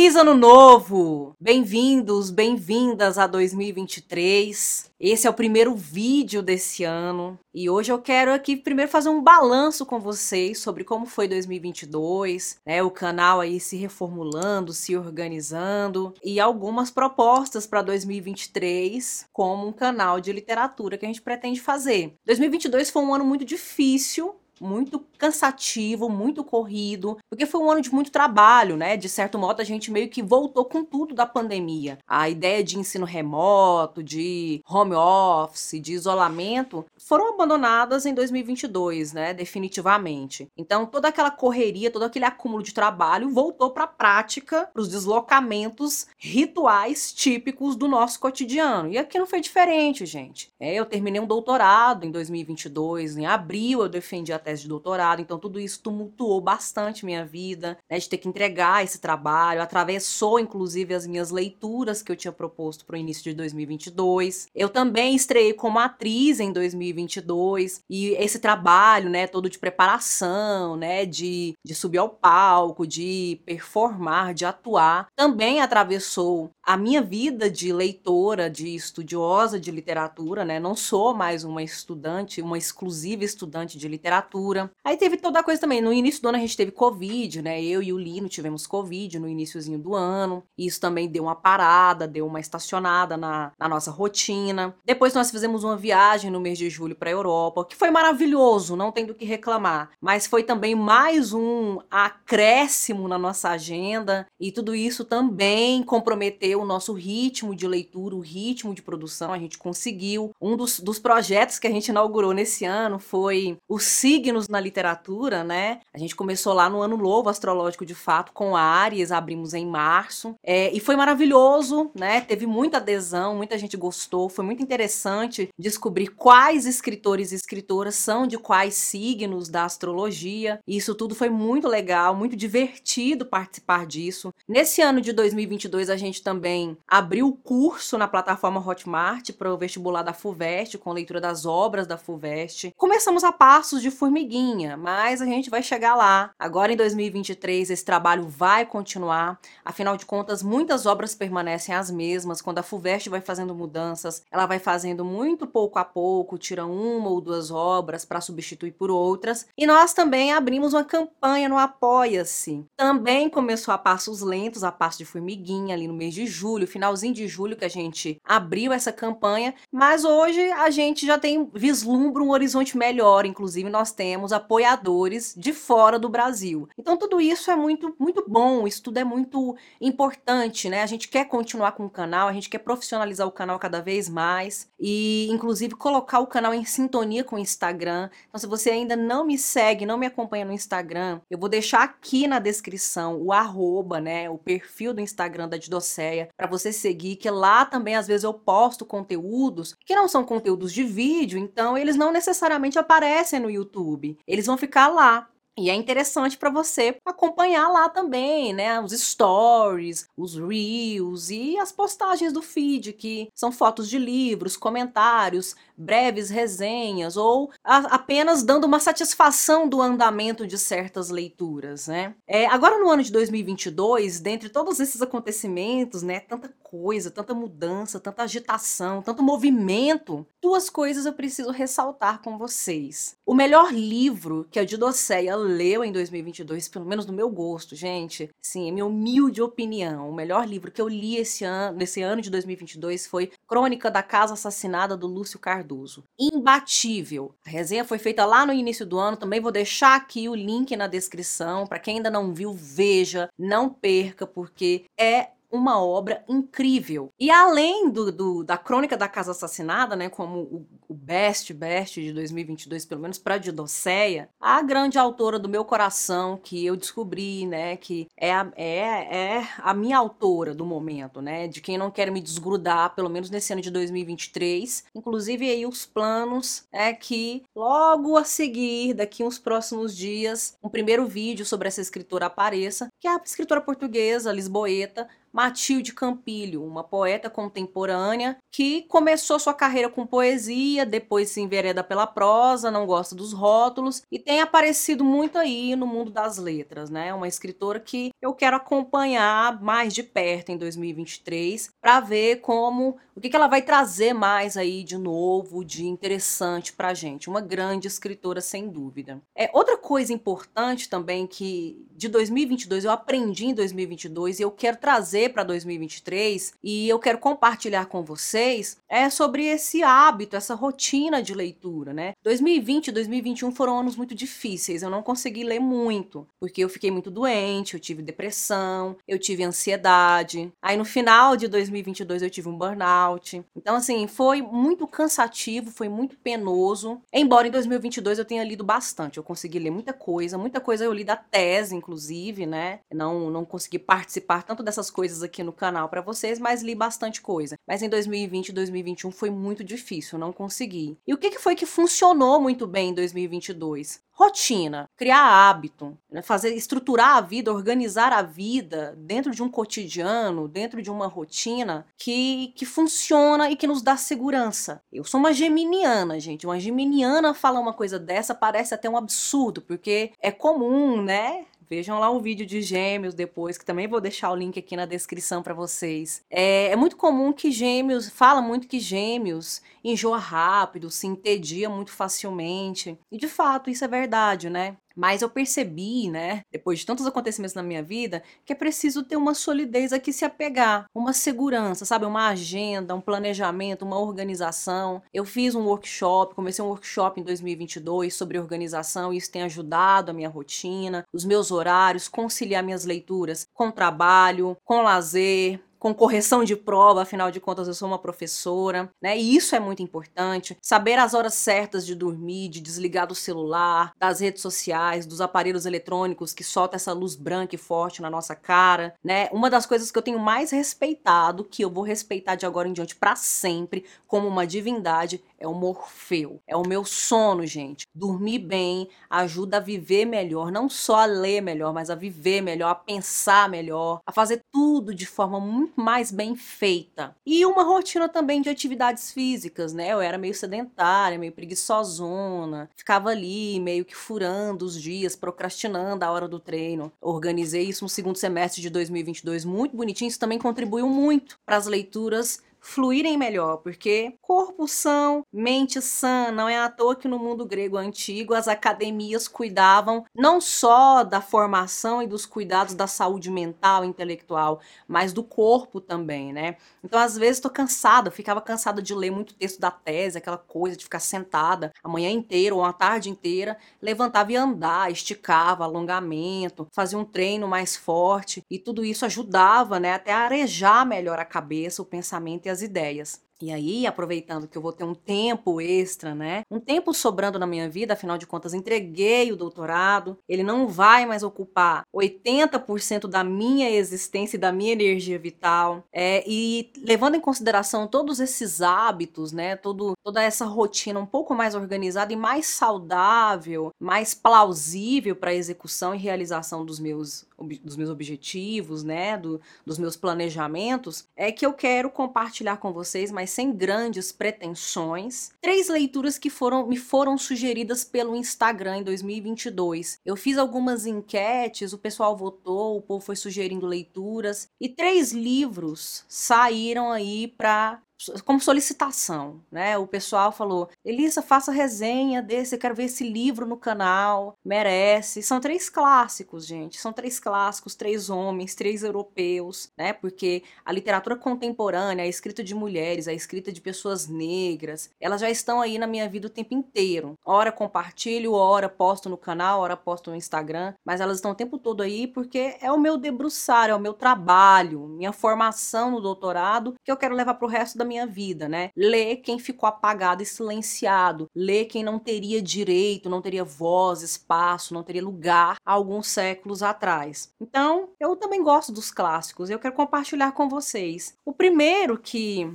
Feliz Ano Novo! Bem-vindos, bem-vindas a 2023. Esse é o primeiro vídeo desse ano e hoje eu quero aqui primeiro fazer um balanço com vocês sobre como foi 2022, né? O canal aí se reformulando, se organizando e algumas propostas para 2023 como um canal de literatura que a gente pretende fazer. 2022 foi um ano muito difícil muito cansativo, muito corrido, porque foi um ano de muito trabalho, né? De certo modo, a gente meio que voltou com tudo da pandemia. A ideia de ensino remoto, de home office, de isolamento, foram abandonadas em 2022, né? Definitivamente. Então, toda aquela correria, todo aquele acúmulo de trabalho voltou para a prática, para os deslocamentos rituais típicos do nosso cotidiano. E aqui não foi diferente, gente. É, eu terminei um doutorado em 2022, em abril eu defendi até tese de doutorado, então tudo isso tumultuou bastante minha vida, né, de ter que entregar esse trabalho, atravessou inclusive as minhas leituras que eu tinha proposto para o início de 2022. Eu também estreiei como atriz em 2022 e esse trabalho, né, todo de preparação, né, de, de subir ao palco, de performar, de atuar, também atravessou a minha vida de leitora, de estudiosa de literatura, né? Não sou mais uma estudante, uma exclusiva estudante de literatura. Aí teve toda a coisa também. No início do ano a gente teve Covid, né? Eu e o Lino tivemos Covid no iníciozinho do ano. Isso também deu uma parada, deu uma estacionada na, na nossa rotina. Depois nós fizemos uma viagem no mês de julho para a Europa, que foi maravilhoso, não tem do que reclamar. Mas foi também mais um acréscimo na nossa agenda e tudo isso também comprometeu o nosso ritmo de leitura, o ritmo de produção, a gente conseguiu. Um dos, dos projetos que a gente inaugurou nesse ano foi os signos na literatura, né? A gente começou lá no ano novo astrológico de fato com Ares, abrimos em março, é, e foi maravilhoso, né? Teve muita adesão, muita gente gostou, foi muito interessante descobrir quais escritores e escritoras são de quais signos da astrologia. Isso tudo foi muito legal, muito divertido participar disso. Nesse ano de 2022 a gente também abriu o curso na plataforma Hotmart para o vestibular da FUVEST, com leitura das obras da FUVEST. Começamos a passos de formiguinha, mas a gente vai chegar lá. Agora em 2023 esse trabalho vai continuar. Afinal de contas, muitas obras permanecem as mesmas. Quando a FUVEST vai fazendo mudanças, ela vai fazendo muito pouco a pouco, tira uma ou duas obras para substituir por outras. E nós também abrimos uma campanha no Apoia-se. Também começou a passos lentos, a passo de formiguinha ali no mês de julho, finalzinho de julho que a gente abriu essa campanha, mas hoje a gente já tem vislumbra um horizonte melhor, inclusive nós temos apoiadores de fora do Brasil. Então tudo isso é muito muito bom, isso tudo é muito importante, né? A gente quer continuar com o canal, a gente quer profissionalizar o canal cada vez mais e inclusive colocar o canal em sintonia com o Instagram. Então se você ainda não me segue, não me acompanha no Instagram, eu vou deixar aqui na descrição o arroba, né, o perfil do Instagram da Didocéia para você seguir, que lá também às vezes eu posto conteúdos que não são conteúdos de vídeo, então eles não necessariamente aparecem no YouTube. Eles vão ficar lá. E é interessante para você acompanhar lá também, né? Os stories, os reels e as postagens do feed, que são fotos de livros, comentários, breves resenhas ou apenas dando uma satisfação do andamento de certas leituras, né? É, agora no ano de 2022, dentre todos esses acontecimentos, né? Tanta coisa, tanta mudança, tanta agitação, tanto movimento, duas coisas eu preciso ressaltar com vocês. O melhor livro que a Didoceia leu em 2022, pelo menos no meu gosto, gente, sim, é minha humilde opinião, o melhor livro que eu li esse ano, nesse ano de 2022 foi Crônica da Casa Assassinada do Lúcio Cardoso. Imbatível. A resenha foi feita lá no início do ano, também vou deixar aqui o link na descrição para quem ainda não viu, veja, não perca porque é uma obra incrível. E além do, do, da Crônica da Casa Assassinada, né, como o, o best best de 2022, pelo menos para Didoceia, a grande autora do meu coração que eu descobri, né, que é a, é, é a minha autora do momento, né, de quem não quer me desgrudar, pelo menos nesse ano de 2023. Inclusive aí os planos é que logo a seguir, daqui uns próximos dias, um primeiro vídeo sobre essa escritora apareça, que é a escritora portuguesa Lisboeta Matilde Campilho, uma poeta contemporânea que começou sua carreira com poesia, depois se envereda pela prosa, não gosta dos rótulos e tem aparecido muito aí no mundo das letras, né? Uma escritora que eu quero acompanhar mais de perto em 2023 para ver como o que, que ela vai trazer mais aí de novo, de interessante para gente. Uma grande escritora sem dúvida. É outra coisa importante também que de 2022 eu aprendi em 2022 e eu quero trazer para 2023 e eu quero compartilhar com vocês é sobre esse hábito, essa rotina de leitura, né? 2020 e 2021 foram anos muito difíceis. Eu não consegui ler muito porque eu fiquei muito doente, eu tive depressão, eu tive ansiedade. Aí no final de 2022 eu tive um burnout. Então assim, foi muito cansativo, foi muito penoso. Embora em 2022 eu tenha lido bastante, eu consegui ler muita coisa, muita coisa eu li da tese, inclusive né? Não, não consegui participar tanto dessas coisas aqui no canal para vocês, mas li bastante coisa. Mas em 2020 e 2021 foi muito difícil, não consegui. E o que, que foi que funcionou muito bem em 2022? Rotina, criar hábito, né? fazer estruturar a vida, organizar a vida dentro de um cotidiano, dentro de uma rotina que, que funciona e que nos dá segurança. Eu sou uma geminiana, gente. Uma geminiana falar uma coisa dessa parece até um absurdo, porque é comum, né? Vejam lá o vídeo de gêmeos depois, que também vou deixar o link aqui na descrição para vocês. É, é, muito comum que gêmeos, fala muito que gêmeos enjoa rápido, se entedia muito facilmente. E de fato, isso é verdade, né? Mas eu percebi, né, depois de tantos acontecimentos na minha vida, que é preciso ter uma solidez a que se apegar, uma segurança, sabe? Uma agenda, um planejamento, uma organização. Eu fiz um workshop, comecei um workshop em 2022 sobre organização e isso tem ajudado a minha rotina, os meus horários, conciliar minhas leituras com trabalho, com lazer, com correção de prova, afinal de contas eu sou uma professora, né? E isso é muito importante. Saber as horas certas de dormir, de desligar do celular, das redes sociais, dos aparelhos eletrônicos que soltam essa luz branca e forte na nossa cara, né? Uma das coisas que eu tenho mais respeitado, que eu vou respeitar de agora em diante para sempre, como uma divindade, é o Morfeu. É o meu sono, gente. Dormir bem ajuda a viver melhor, não só a ler melhor, mas a viver melhor, a pensar melhor, a fazer tudo de forma muito mais bem feita. E uma rotina também de atividades físicas, né? Eu era meio sedentária, meio preguiçosona, ficava ali meio que furando os dias, procrastinando a hora do treino. Organizei isso no segundo semestre de 2022 muito bonitinho, isso também contribuiu muito para as leituras fluírem melhor, porque corpo são, mente sã, não é à toa que no mundo grego antigo as academias cuidavam não só da formação e dos cuidados da saúde mental e intelectual, mas do corpo também, né? Então, às vezes, estou cansada, ficava cansada de ler muito texto da tese, aquela coisa de ficar sentada a manhã inteira ou a tarde inteira, levantava e andar, esticava, alongamento, fazia um treino mais forte, e tudo isso ajudava, né, até a arejar melhor a cabeça, o pensamento as ideias. E aí, aproveitando que eu vou ter um tempo extra, né? Um tempo sobrando na minha vida, afinal de contas, entreguei o doutorado, ele não vai mais ocupar 80% da minha existência e da minha energia vital. É, e levando em consideração todos esses hábitos, né? Todo, toda essa rotina um pouco mais organizada e mais saudável, mais plausível para a execução e realização dos meus, dos meus objetivos, né? Do, dos meus planejamentos, é que eu quero compartilhar com vocês mais sem grandes pretensões. Três leituras que foram me foram sugeridas pelo Instagram em 2022. Eu fiz algumas enquetes, o pessoal votou, o povo foi sugerindo leituras e três livros saíram aí para como solicitação, né? O pessoal falou: Elisa, faça resenha desse, eu quero ver esse livro no canal, merece. São três clássicos, gente. São três clássicos, três homens, três europeus, né? Porque a literatura contemporânea, a escrita de mulheres, a escrita de pessoas negras, elas já estão aí na minha vida o tempo inteiro. Ora compartilho, ora posto no canal, ora posto no Instagram, mas elas estão o tempo todo aí porque é o meu debruçar, é o meu trabalho, minha formação no doutorado que eu quero levar para o resto da minha vida, né? Ler quem ficou apagado e silenciado, ler quem não teria direito, não teria voz, espaço, não teria lugar alguns séculos atrás. Então, eu também gosto dos clássicos, eu quero compartilhar com vocês. O primeiro que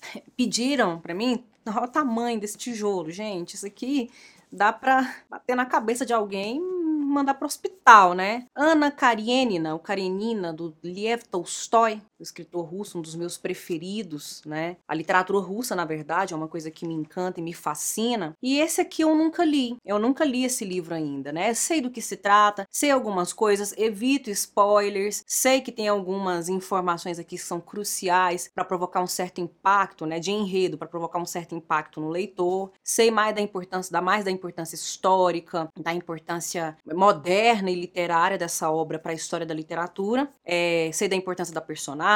pediram para mim, olha o tamanho desse tijolo, gente, isso aqui dá para bater na cabeça de alguém mandar para o hospital, né? Ana Karenina, ou Karenina, do Liev Tolstói, escritor russo, um dos meus preferidos, né? A literatura russa, na verdade, é uma coisa que me encanta e me fascina. E esse aqui eu nunca li. Eu nunca li esse livro ainda, né? Sei do que se trata, sei algumas coisas, evito spoilers, sei que tem algumas informações aqui que são cruciais para provocar um certo impacto, né, de enredo, para provocar um certo impacto no leitor. Sei mais da importância, da mais da importância histórica, da importância moderna e literária dessa obra para a história da literatura. É, sei da importância da personagem,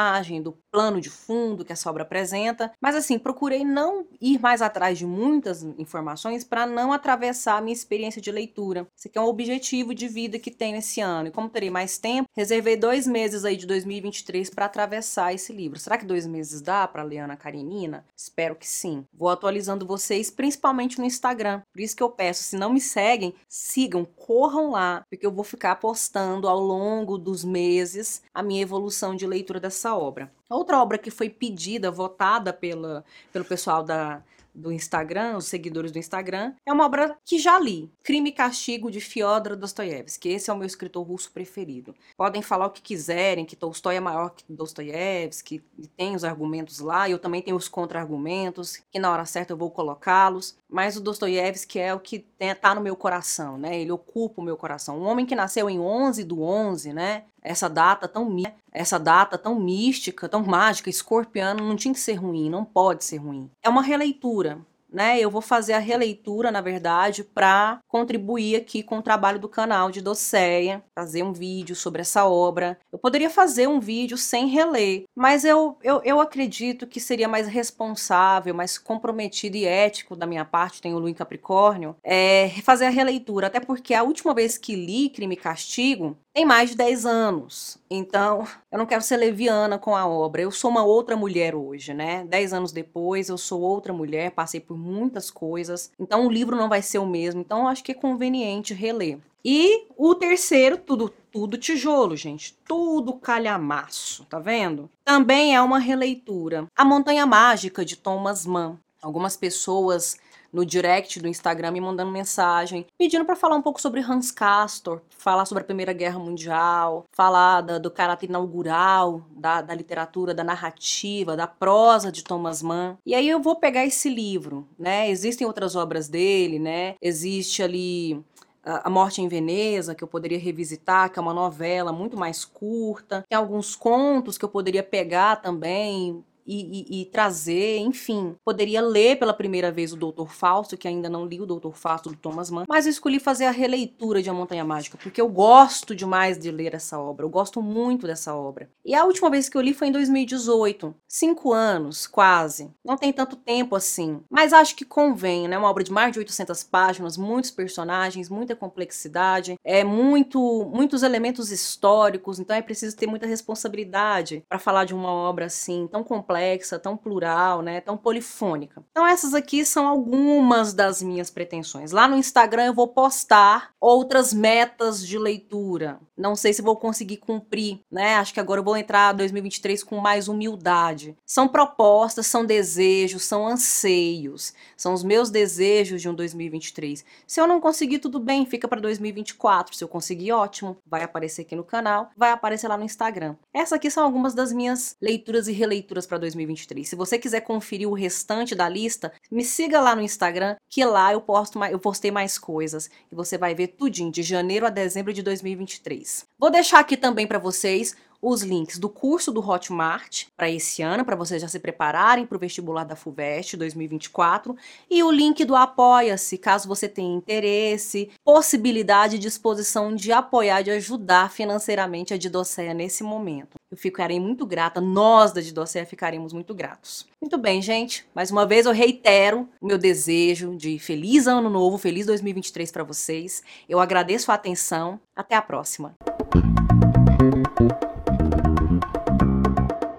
do plano de fundo que essa obra apresenta, mas assim, procurei não ir mais atrás de muitas informações para não atravessar a minha experiência de leitura. Esse aqui é um objetivo de vida que tenho esse ano. E como terei mais tempo, reservei dois meses aí de 2023 para atravessar esse livro. Será que dois meses dá para ler Ana Karenina? Espero que sim. Vou atualizando vocês, principalmente no Instagram. Por isso que eu peço, se não me seguem, sigam, corram lá, porque eu vou ficar postando ao longo dos meses a minha evolução de leitura dessa obra. Outra obra que foi pedida, votada pela, pelo pessoal da, do Instagram, os seguidores do Instagram, é uma obra que já li, Crime e Castigo de Fyodor Dostoiévski. Esse é o meu escritor russo preferido. Podem falar o que quiserem, que Tolstói é maior que Dostoiévski, tem os argumentos lá, eu também tenho os contra-argumentos, que na hora certa eu vou colocá-los, mas o Dostoiévski é o que está no meu coração, né? Ele ocupa o meu coração. Um homem que nasceu em 11 do 11, né? essa data tão essa data tão mística, tão mágica, escorpiano, não tinha que ser ruim, não pode ser ruim. É uma releitura, né? Eu vou fazer a releitura, na verdade, para contribuir aqui com o trabalho do canal de Doceia, fazer um vídeo sobre essa obra. Eu poderia fazer um vídeo sem reler, mas eu, eu, eu acredito que seria mais responsável, mais comprometido e ético da minha parte, o Lu em Capricórnio, é fazer a releitura, até porque a última vez que li Crime e Castigo tem mais de 10 anos. Então, eu não quero ser leviana com a obra. Eu sou uma outra mulher hoje, né? 10 anos depois, eu sou outra mulher, passei por muitas coisas. Então, o livro não vai ser o mesmo. Então, acho que é conveniente reler. E o terceiro, tudo tudo tijolo, gente, tudo calhamaço, tá vendo? Também é uma releitura. A Montanha Mágica de Thomas Mann. Algumas pessoas no direct do Instagram me mandando mensagem, pedindo para falar um pouco sobre Hans Castor, falar sobre a Primeira Guerra Mundial, falar da, do caráter inaugural da, da literatura, da narrativa, da prosa de Thomas Mann. E aí eu vou pegar esse livro, né? Existem outras obras dele, né? Existe ali a Morte em Veneza, que eu poderia revisitar, que é uma novela muito mais curta. Tem alguns contos que eu poderia pegar também, e, e, e, trazer, enfim. Poderia ler pela primeira vez o Doutor Fausto, que ainda não li o Doutor Fausto do Thomas Mann, mas eu escolhi fazer a releitura de A Montanha Mágica, porque eu gosto demais de ler essa obra, eu gosto muito dessa obra. E a última vez que eu li foi em 2018, cinco anos, quase. Não tem tanto tempo assim, mas acho que convém, né? Uma obra de mais de 800 páginas, muitos personagens, muita complexidade, é muito, muitos elementos históricos, então é preciso ter muita responsabilidade para falar de uma obra assim tão complexa complexa, tão plural, né, tão polifônica. Então essas aqui são algumas das minhas pretensões. Lá no Instagram eu vou postar outras metas de leitura. Não sei se vou conseguir cumprir, né? Acho que agora eu vou entrar 2023 com mais humildade. São propostas, são desejos, são anseios, são os meus desejos de um 2023. Se eu não conseguir tudo bem, fica para 2024. Se eu conseguir, ótimo, vai aparecer aqui no canal, vai aparecer lá no Instagram. Essas aqui são algumas das minhas leituras e releituras para 2023. Se você quiser conferir o restante da lista, me siga lá no Instagram, que lá eu posto eu postei mais coisas e você vai ver tudinho de janeiro a dezembro de 2023. Vou deixar aqui também para vocês os links do curso do Hotmart para esse ano, para vocês já se prepararem para o vestibular da FUVEST 2024, e o link do Apoia-se, caso você tenha interesse, possibilidade e disposição de apoiar, de ajudar financeiramente a Didocea nesse momento. Eu ficarei muito grata, nós da Didocea ficaremos muito gratos. Muito bem, gente, mais uma vez eu reitero o meu desejo de feliz ano novo, feliz 2023 para vocês. Eu agradeço a atenção, até a próxima.